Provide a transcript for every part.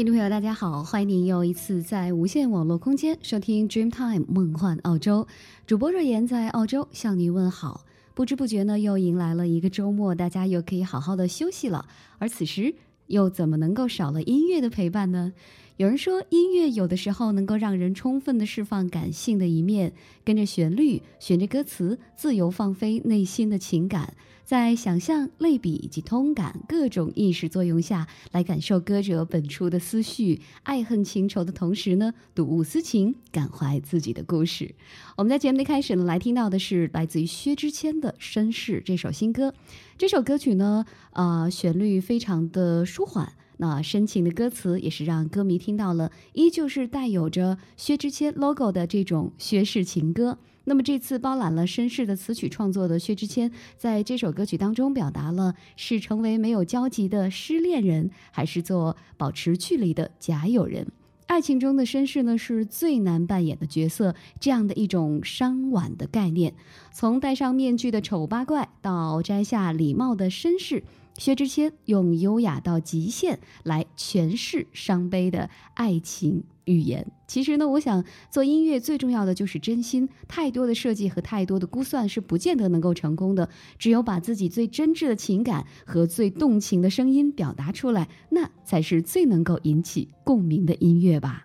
听众朋友，大家好，欢迎您又一次在无线网络空间收听 Dreamtime 梦幻澳洲。主播若言在澳洲向您问好。不知不觉呢，又迎来了一个周末，大家又可以好好的休息了。而此时，又怎么能够少了音乐的陪伴呢？有人说，音乐有的时候能够让人充分的释放感性的一面，跟着旋律，循着歌词，自由放飞内心的情感。在想象、类比以及通感各种意识作用下来感受歌者本初的思绪、爱恨情仇的同时呢，睹物思情，感怀自己的故事。我们在节目的开始呢，来听到的是来自于薛之谦的《绅士》这首新歌。这首歌曲呢，呃，旋律非常的舒缓，那深情的歌词也是让歌迷听到了，依旧是带有着薛之谦 logo 的这种薛氏情歌。那么这次包揽了绅士的词曲创作的薛之谦，在这首歌曲当中表达了是成为没有交集的失恋人，还是做保持距离的假友人？爱情中的绅士呢，是最难扮演的角色，这样的一种伤婉的概念，从戴上面具的丑八怪到摘下礼帽的绅士。薛之谦用优雅到极限来诠释伤悲的爱情语言。其实呢，我想做音乐最重要的就是真心。太多的设计和太多的估算是不见得能够成功的。只有把自己最真挚的情感和最动情的声音表达出来，那才是最能够引起共鸣的音乐吧。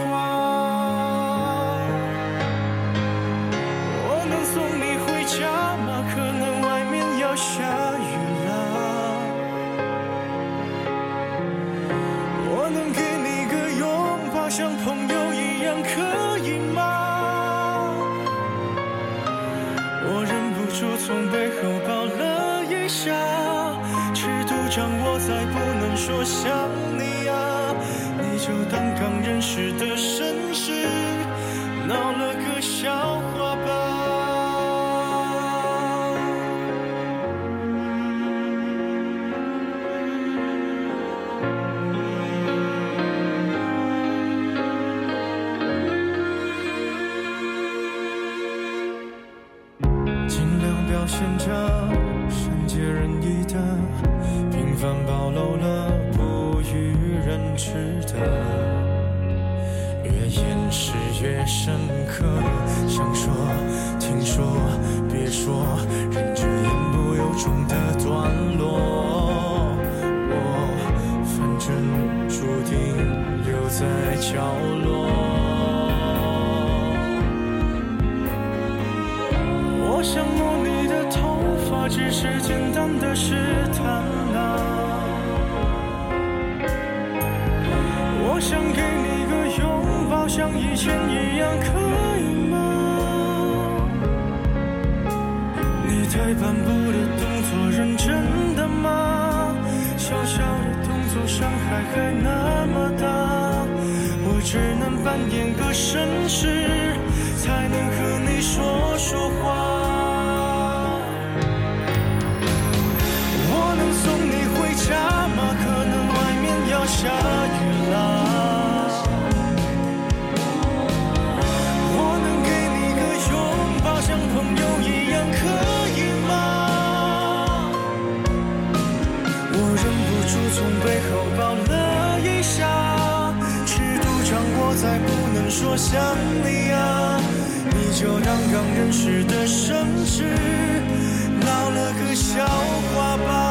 想你啊，你就当刚认识的绅士，闹了个笑话吧。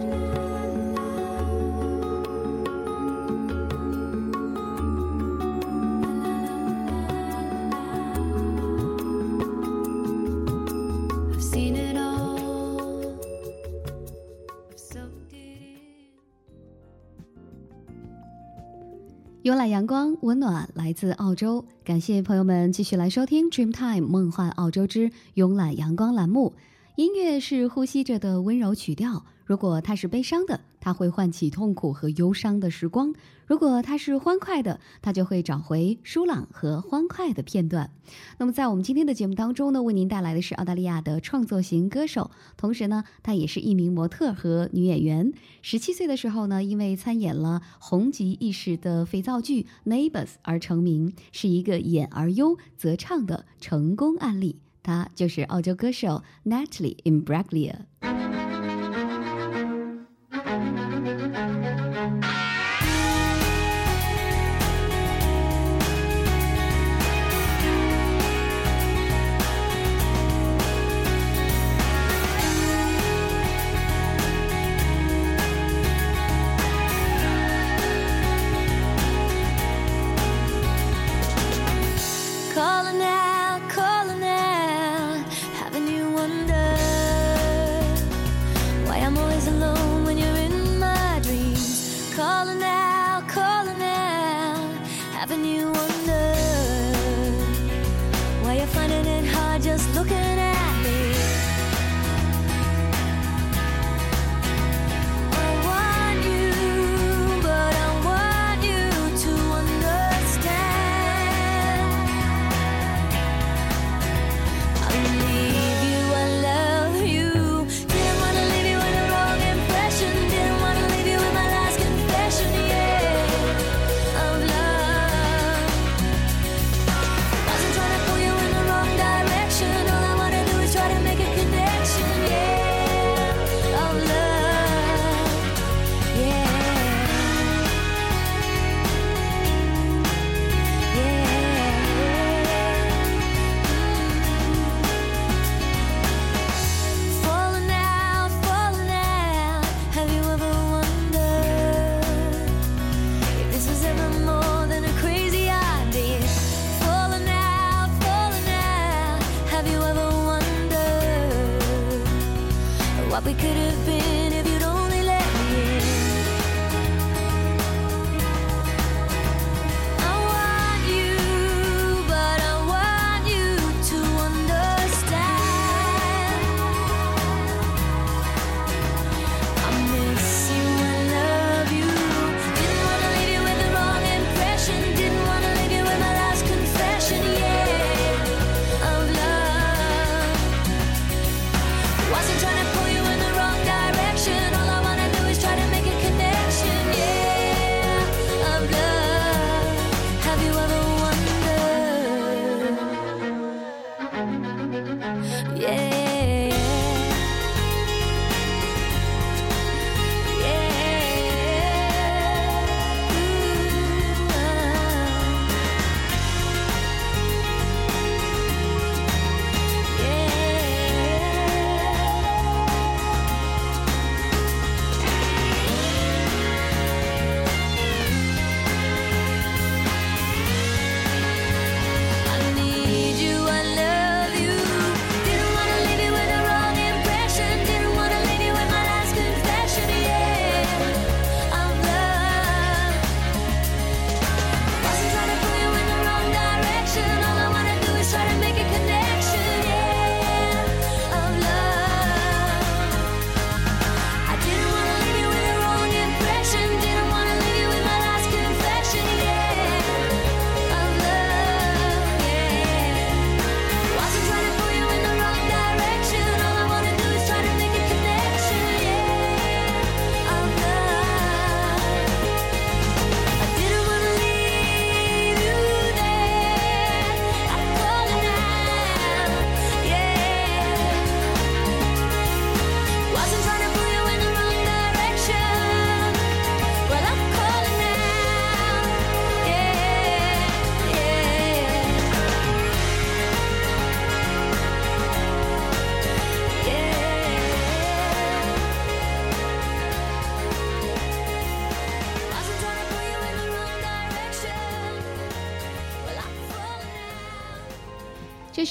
慵懒阳光，温暖来自澳洲。感谢朋友们继续来收听 Dreamtime 梦幻澳洲之慵懒阳光栏目。音乐是呼吸着的温柔曲调，如果它是悲伤的，它会唤起痛苦和忧伤的时光；如果它是欢快的，它就会找回舒朗和欢快的片段。那么，在我们今天的节目当中呢，为您带来的是澳大利亚的创作型歌手，同时呢，她也是一名模特和女演员。十七岁的时候呢，因为参演了红极一时的肥皂剧《Neighbors》而成名，是一个演而优则唱的成功案例。他就是澳洲歌手 Natalie Imbruglia。We could have been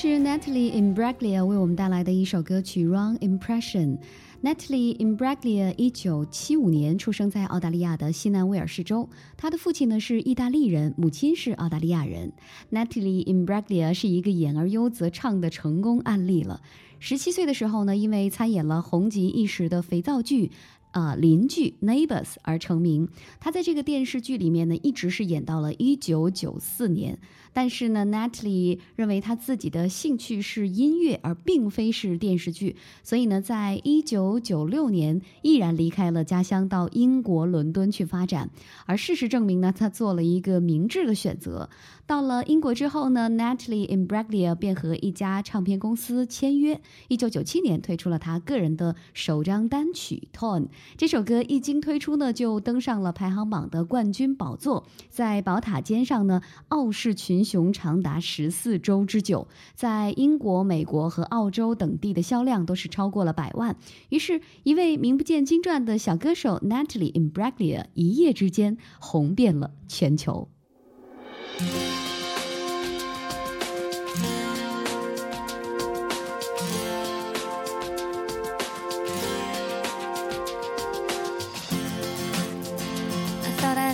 是 Natalie Imbruglia 为我们带来的一首歌曲《Wrong Impression》。Natalie Imbruglia 一九七五年出生在澳大利亚的西南威尔士州，她的父亲呢是意大利人，母亲是澳大利亚人。Natalie Imbruglia 是一个演而优则唱的成功案例了。十七岁的时候呢，因为参演了红极一时的肥皂剧。啊，邻居 Neighbors 而成名。他在这个电视剧里面呢，一直是演到了一九九四年。但是呢，Natalie 认为他自己的兴趣是音乐，而并非是电视剧。所以呢，在一九九六年，毅然离开了家乡，到英国伦敦去发展。而事实证明呢，他做了一个明智的选择。到了英国之后呢，Natalie Imbruglia 便和一家唱片公司签约。一九九七年推出了他个人的首张单曲《Torn》。这首歌一经推出呢，就登上了排行榜的冠军宝座，在宝塔尖上呢傲视群雄长达十四周之久，在英国、美国和澳洲等地的销量都是超过了百万。于是，一位名不见经传的小歌手 Natalie Imbruglia 一夜之间红遍了全球。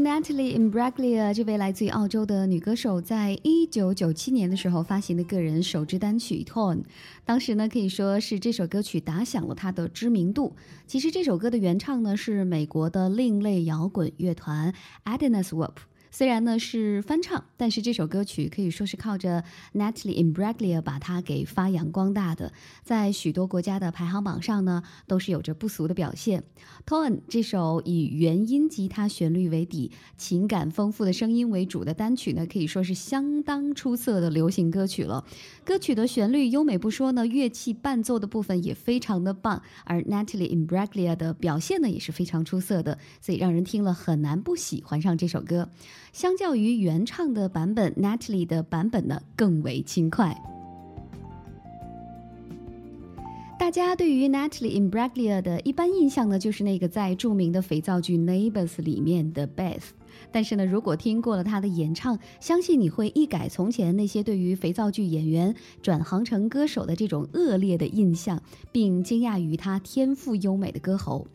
Natalie Imbruglia 这位来自于澳洲的女歌手，在一九九七年的时候发行的个人首支单曲《Torn》，当时呢可以说是这首歌曲打响了她的知名度。其实这首歌的原唱呢是美国的另类摇滚乐团 Adina Swap。虽然呢是翻唱，但是这首歌曲可以说是靠着 Natalie Imbruglia 把它给发扬光大的，在许多国家的排行榜上呢都是有着不俗的表现。Tone 这首以原音吉他旋律为底、情感丰富的声音为主的单曲呢，可以说是相当出色的流行歌曲了。歌曲的旋律优美不说呢，乐器伴奏的部分也非常的棒，而 Natalie Imbruglia 的表现呢也是非常出色的，所以让人听了很难不喜欢上这首歌。相较于原唱的版本，Natalie 的版本呢更为轻快。大家对于 Natalie Imbruglia 的一般印象呢，就是那个在著名的肥皂剧《Neighbors》里面的 Beth。但是呢，如果听过了她的演唱，相信你会一改从前那些对于肥皂剧演员转行成歌手的这种恶劣的印象，并惊讶于她天赋优美的歌喉。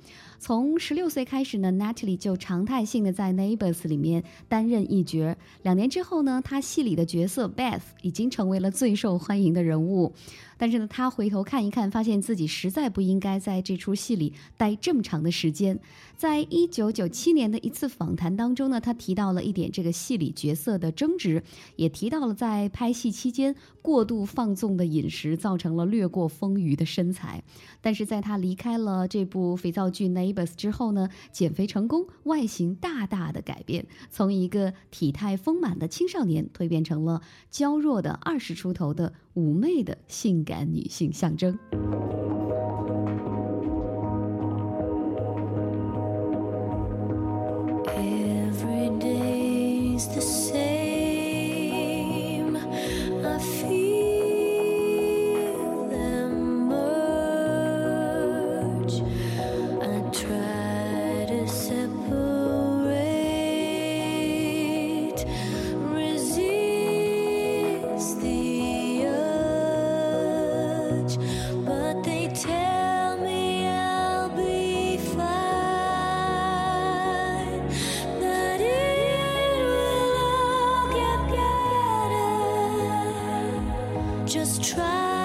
从十六岁开始呢，Natalie 就常态性的在《Neighbors》里面担任一角。两年之后呢，她戏里的角色 Beth 已经成为了最受欢迎的人物。但是呢，他回头看一看，发现自己实在不应该在这出戏里待这么长的时间。在一九九七年的一次访谈当中呢，他提到了一点这个戏里角色的争执，也提到了在拍戏期间过度放纵的饮食造成了略过丰腴的身材。但是在他离开了这部肥皂剧《Neighbors》之后呢，减肥成功，外形大大的改变，从一个体态丰满的青少年蜕变成了娇弱的二十出头的妩媚的性感女性象征。Every day's the Just try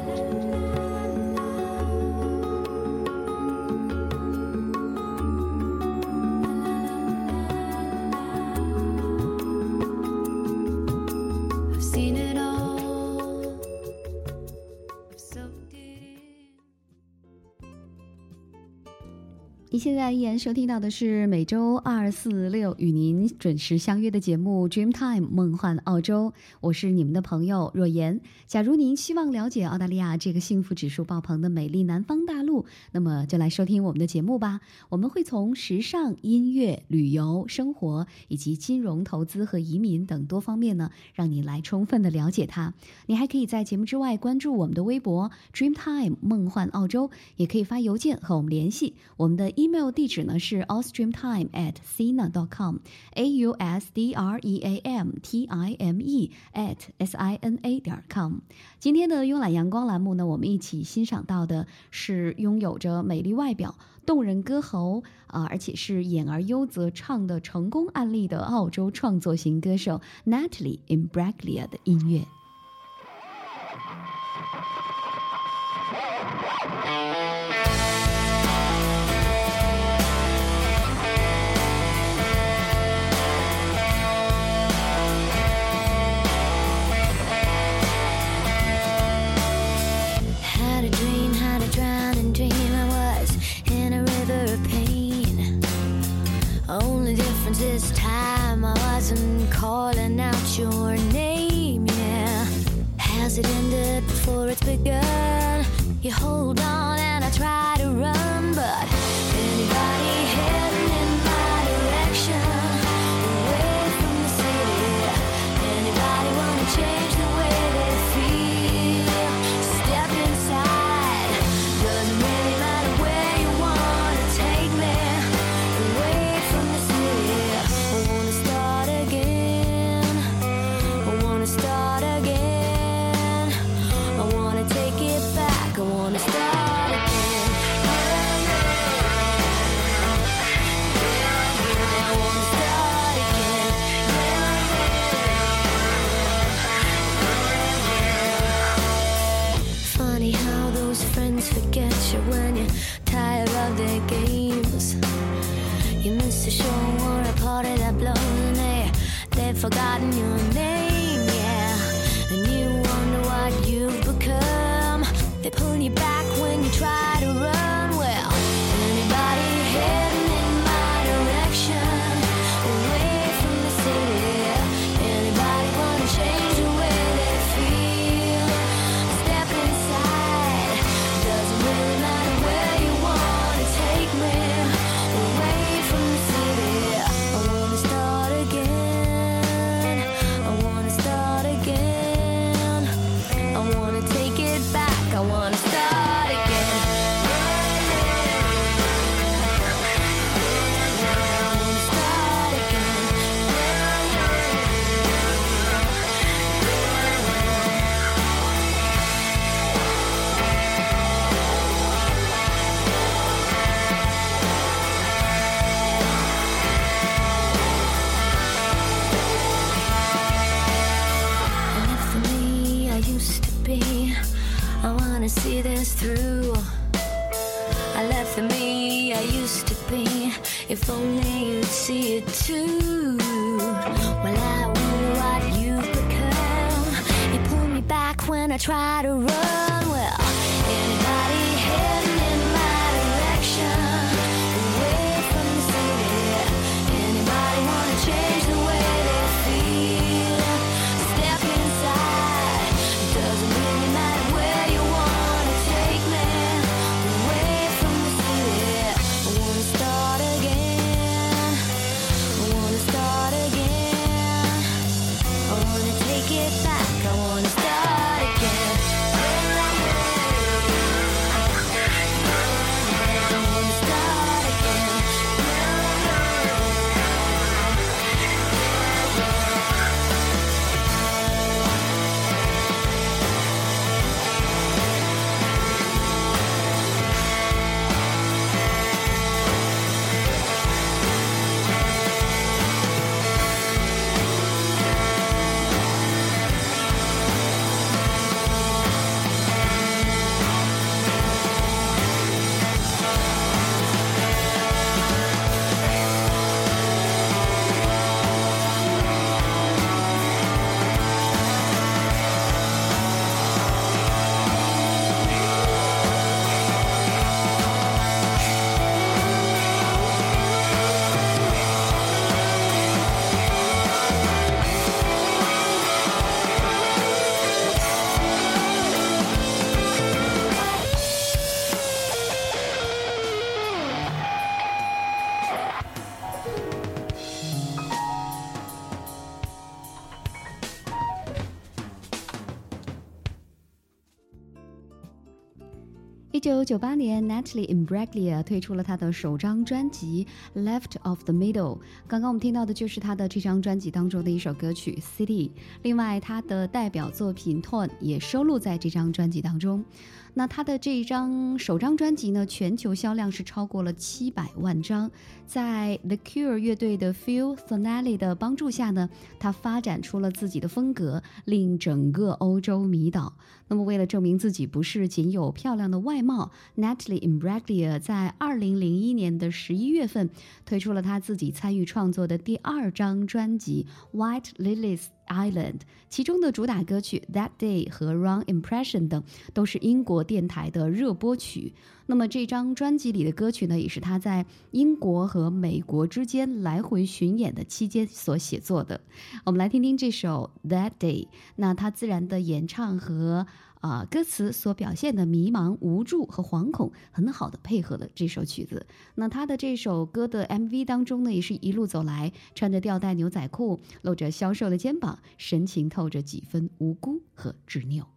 您现在依然收听到的是每周二、四、六与您准时相约的节目《Dream Time 梦幻澳洲》，我是你们的朋友若言。假如您希望了解澳大利亚这个幸福指数爆棚的美丽南方大陆，那么就来收听我们的节目吧。我们会从时尚、音乐、旅游、生活以及金融投资和移民等多方面呢，让你来充分的了解它。你还可以在节目之外关注我们的微博 Dreamtime 梦幻澳洲，也可以发邮件和我们联系。我们的 email 地址呢是 austreamtime at sina dot com a u s d r e a m t i m e at s i n a 点 com。今天的慵懒阳光栏目呢，我们一起欣赏到的是拥有着美丽外表、动人歌喉啊、而且是演而优则唱的成功案例的澳洲创作型歌手 Natalie Imbraglia 的音乐。Has it ended before it's begun? You hold on and I try to 九九八年，Natalie Imbruglia 推出了她的首张专辑《Left of the Middle》。刚刚我们听到的就是她的这张专辑当中的一首歌曲《City》。另外，她的代表作品《Torn》也收录在这张专辑当中。那他的这一张首张专辑呢，全球销量是超过了七百万张。在 The Cure 乐队的 Phil f i n a l e 的帮助下呢，他发展出了自己的风格，令整个欧洲迷倒。那么，为了证明自己不是仅有漂亮的外貌，Natalie Imbruglia 在二零零一年的十一月份推出了他自己参与创作的第二张专辑《White Lilies》。Island，其中的主打歌曲《That Day》和《Wrong Impression》等都是英国电台的热播曲。那么这张专辑里的歌曲呢，也是他在英国和美国之间来回巡演的期间所写作的。我们来听听这首《That Day》，那他自然的演唱和。啊，歌词所表现的迷茫、无助和惶恐，很好的配合了这首曲子。那他的这首歌的 MV 当中呢，也是一路走来，穿着吊带牛仔裤，露着消瘦的肩膀，神情透着几分无辜和执拗。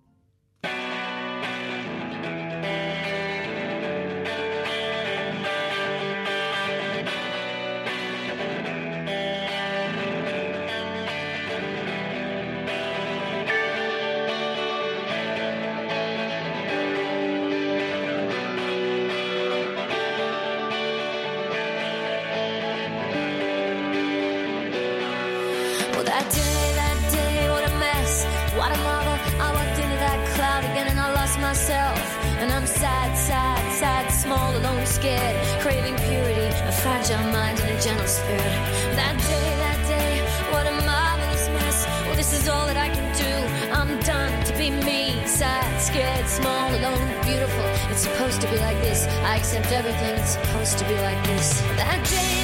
Is all that I can do. I'm done to be me. Sad, scared, small, alone, beautiful. It's supposed to be like this. I accept everything. It's supposed to be like this. That day, that day,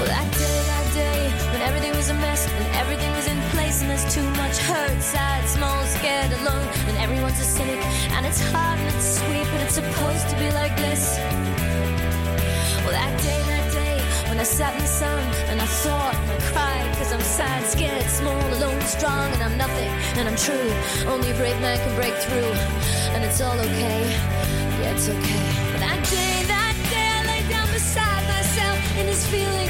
Well, that day, that day, when everything was a mess and everything was in place and there's too much hurt, sad, small, scared, alone, and everyone's a cynic and it's hard and it's sweet, but it's supposed to be like this. Well, that day, that day, when I sat in the sun and I thought and I cried, cause I'm sad, scared, small, alone, strong, and I'm nothing, and I'm true. Only a brave man can break through, and it's all okay. Yeah, it's okay. That day, that day, I lay down beside myself in this feeling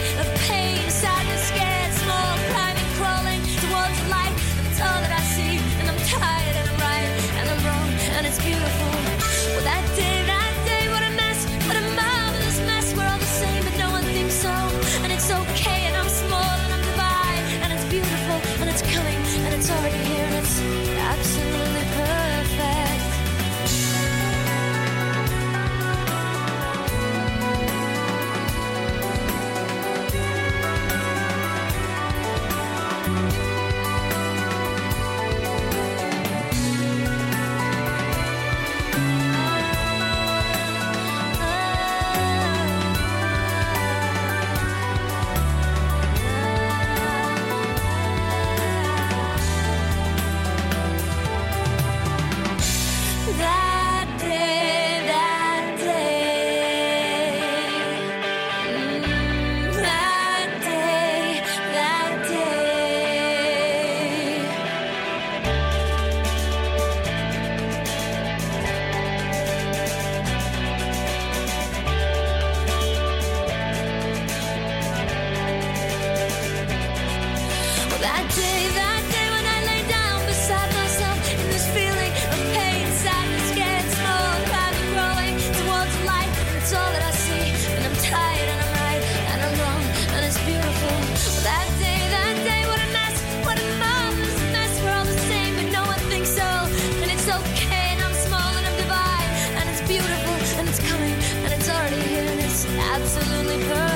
absolutely perfect.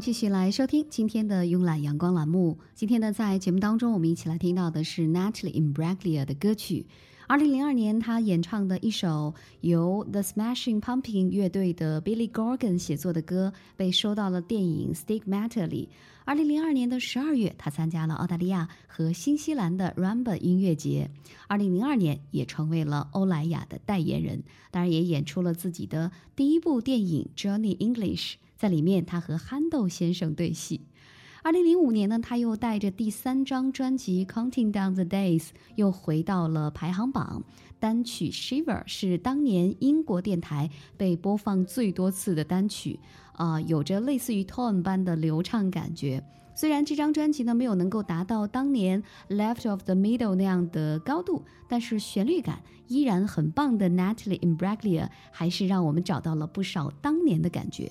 继续来收听今天的慵懒阳光栏目。今天呢，在节目当中，我们一起来听到的是 Natalie Imbruglia 的歌曲。二零零二年，她演唱的一首由 The Smashing p u m p i n g 乐队的 Billy Gorgan 写作的歌，被收到了电影《Stigmata》里。二零零二年的十二月，她参加了澳大利亚和新西兰的 Rumba 音乐节。二零零二年，也成为了欧莱雅的代言人，当然也演出了自己的第一部电影《Johnny English》。在里面，他和憨豆先生对戏。二零零五年呢，他又带着第三张专辑《Counting Down the Days》又回到了排行榜。单曲《Shiver》是当年英国电台被播放最多次的单曲，啊、有着类似于 Tone 般的流畅感觉。虽然这张专辑呢没有能够达到当年《Left of the Middle》那样的高度，但是旋律感依然很棒的 Natalie Imbruglia 还是让我们找到了不少当年的感觉，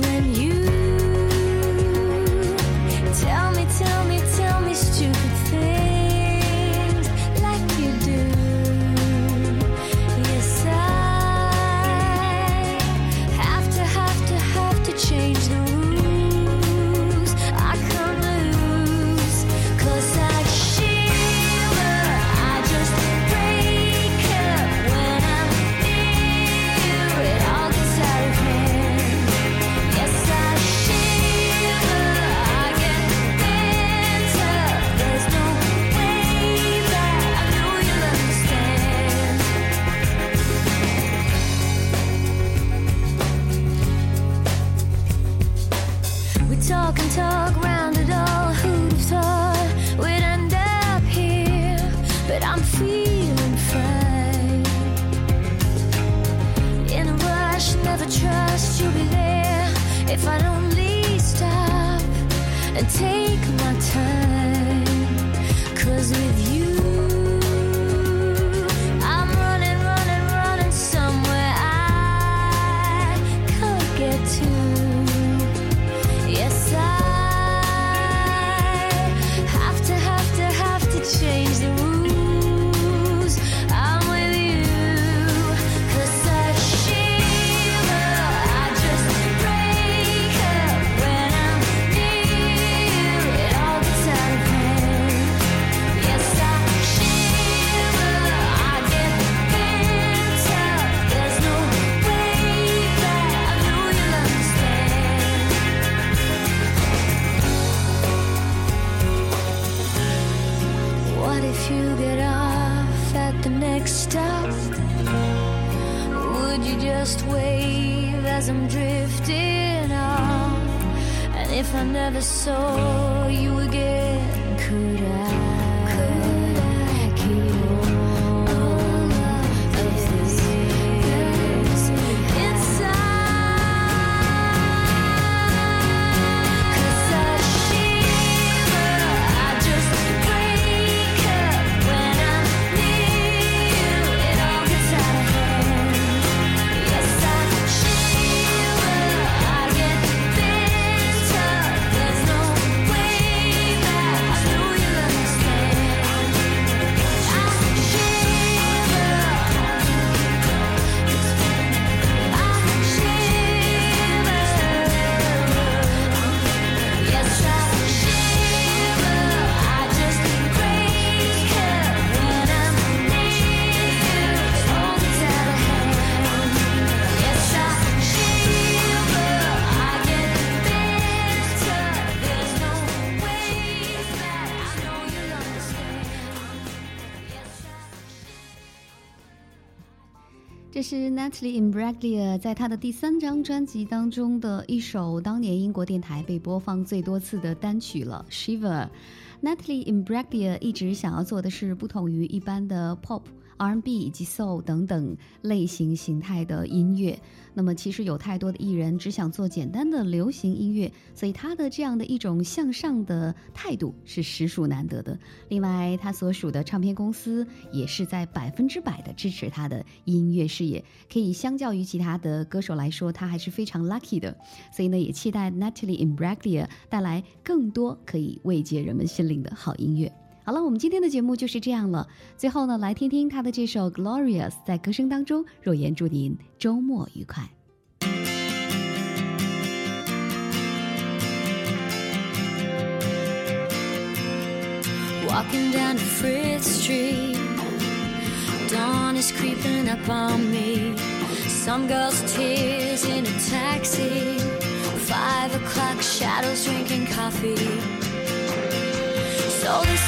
when you 这是 Natalie Imbruglia 在她的第三张专辑当中的一首，当年英国电台被播放最多次的单曲了，《Shiver》。Natalie Imbruglia 一直想要做的是不同于一般的 Pop。R&B 以及 Soul 等等类型形态的音乐，那么其实有太多的艺人只想做简单的流行音乐，所以他的这样的一种向上的态度是实属难得的。另外，他所属的唱片公司也是在百分之百的支持他的音乐事业，可以相较于其他的歌手来说，他还是非常 lucky 的。所以呢，也期待 Natalie Imbruglia 带来更多可以慰藉人们心灵的好音乐。好了，我们今天的节目就是这样了。最后呢，来听听他的这首《Glorious》，在歌声当中，若言祝您周末愉快。Walking down Frith Street, dawn is creeping up on me. Some girl's tears in a taxi. Five o'clock shadows drinking coffee. So this